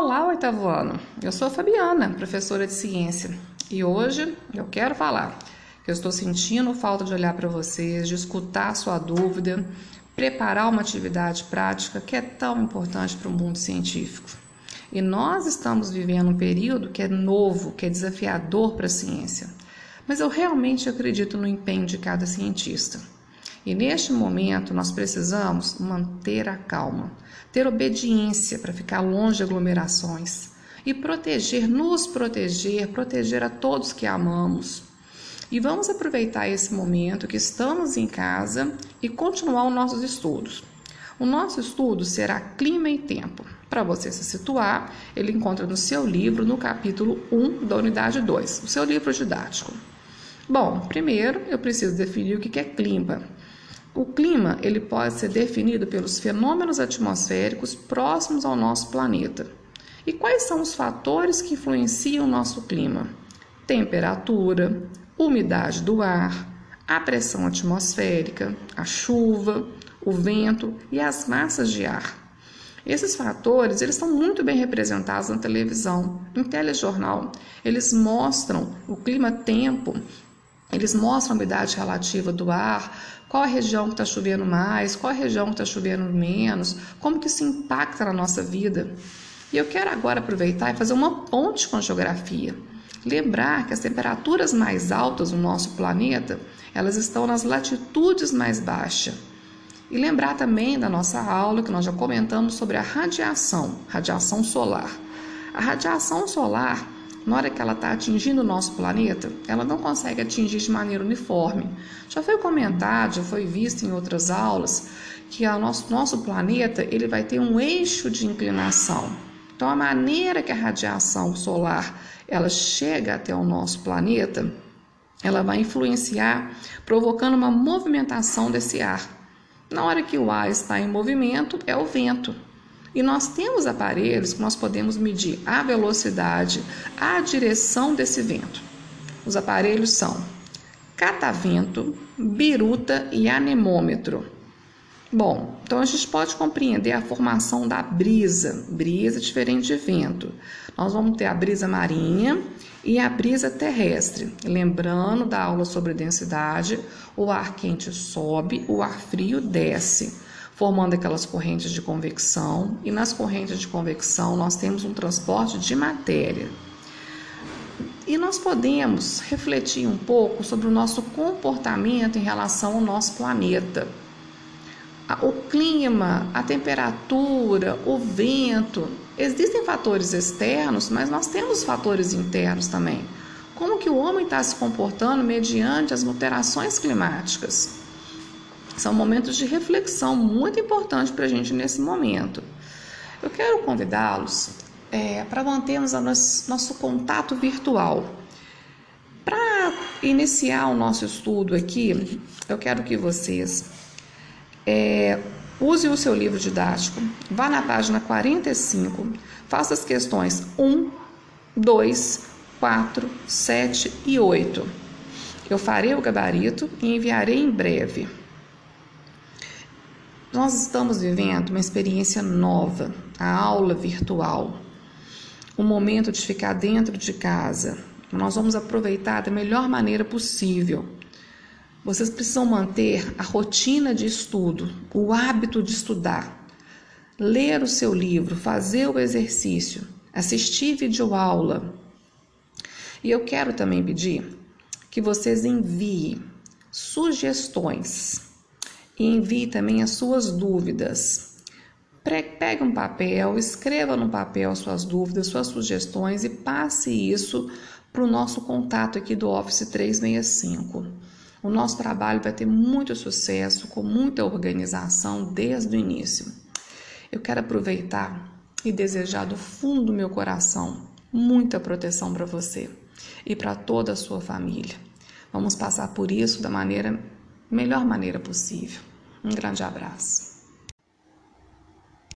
Olá, oitavo ano. Eu sou a Fabiana, professora de ciência, e hoje eu quero falar que eu estou sentindo falta de olhar para vocês, de escutar sua dúvida, preparar uma atividade prática que é tão importante para o mundo científico. E nós estamos vivendo um período que é novo, que é desafiador para a ciência. Mas eu realmente acredito no empenho de cada cientista. E neste momento nós precisamos manter a calma, ter obediência para ficar longe de aglomerações e proteger, nos proteger, proteger a todos que amamos. E vamos aproveitar esse momento que estamos em casa e continuar os nossos estudos. O nosso estudo será Clima e Tempo. Para você se situar, ele encontra no seu livro, no capítulo 1 da unidade 2, o seu livro didático. Bom, primeiro eu preciso definir o que é clima. O clima ele pode ser definido pelos fenômenos atmosféricos próximos ao nosso planeta. E quais são os fatores que influenciam o nosso clima? Temperatura, umidade do ar, a pressão atmosférica, a chuva, o vento e as massas de ar. Esses fatores eles estão muito bem representados na televisão, em telejornal. Eles mostram o clima-tempo eles mostram a umidade relativa do ar, qual a região que está chovendo mais, qual a região que está chovendo menos, como que isso impacta na nossa vida. E eu quero agora aproveitar e fazer uma ponte com a geografia. Lembrar que as temperaturas mais altas do nosso planeta, elas estão nas latitudes mais baixas. E lembrar também da nossa aula que nós já comentamos sobre a radiação, radiação solar. A radiação solar na hora que ela está atingindo o nosso planeta, ela não consegue atingir de maneira uniforme. Já foi comentado, já foi visto em outras aulas, que o nosso, nosso planeta ele vai ter um eixo de inclinação. Então, a maneira que a radiação solar ela chega até o nosso planeta, ela vai influenciar, provocando uma movimentação desse ar. Na hora que o ar está em movimento, é o vento. E nós temos aparelhos que nós podemos medir a velocidade, a direção desse vento. Os aparelhos são catavento, biruta e anemômetro. Bom, então a gente pode compreender a formação da brisa, brisa diferente de vento. Nós vamos ter a brisa marinha e a brisa terrestre. Lembrando da aula sobre densidade, o ar quente sobe, o ar frio desce formando aquelas correntes de convecção, e nas correntes de convecção nós temos um transporte de matéria. E nós podemos refletir um pouco sobre o nosso comportamento em relação ao nosso planeta. O clima, a temperatura, o vento, existem fatores externos, mas nós temos fatores internos também. Como que o homem está se comportando mediante as alterações climáticas? São momentos de reflexão muito importantes para a gente nesse momento. Eu quero convidá-los é, para mantermos nosso, nosso contato virtual. Para iniciar o nosso estudo aqui, eu quero que vocês é, use o seu livro didático, vá na página 45, faça as questões 1, 2, 4, 7 e 8. Eu farei o gabarito e enviarei em breve. Nós estamos vivendo uma experiência nova, a aula virtual, o momento de ficar dentro de casa. Nós vamos aproveitar da melhor maneira possível. Vocês precisam manter a rotina de estudo, o hábito de estudar, ler o seu livro, fazer o exercício, assistir videoaula. E eu quero também pedir que vocês enviem sugestões e envie também as suas dúvidas. Pegue um papel, escreva no papel suas dúvidas, suas sugestões e passe isso para o nosso contato aqui do Office 365. O nosso trabalho vai ter muito sucesso, com muita organização desde o início. Eu quero aproveitar e desejar do fundo do meu coração muita proteção para você e para toda a sua família. Vamos passar por isso da maneira melhor maneira possível. Um grande abraço.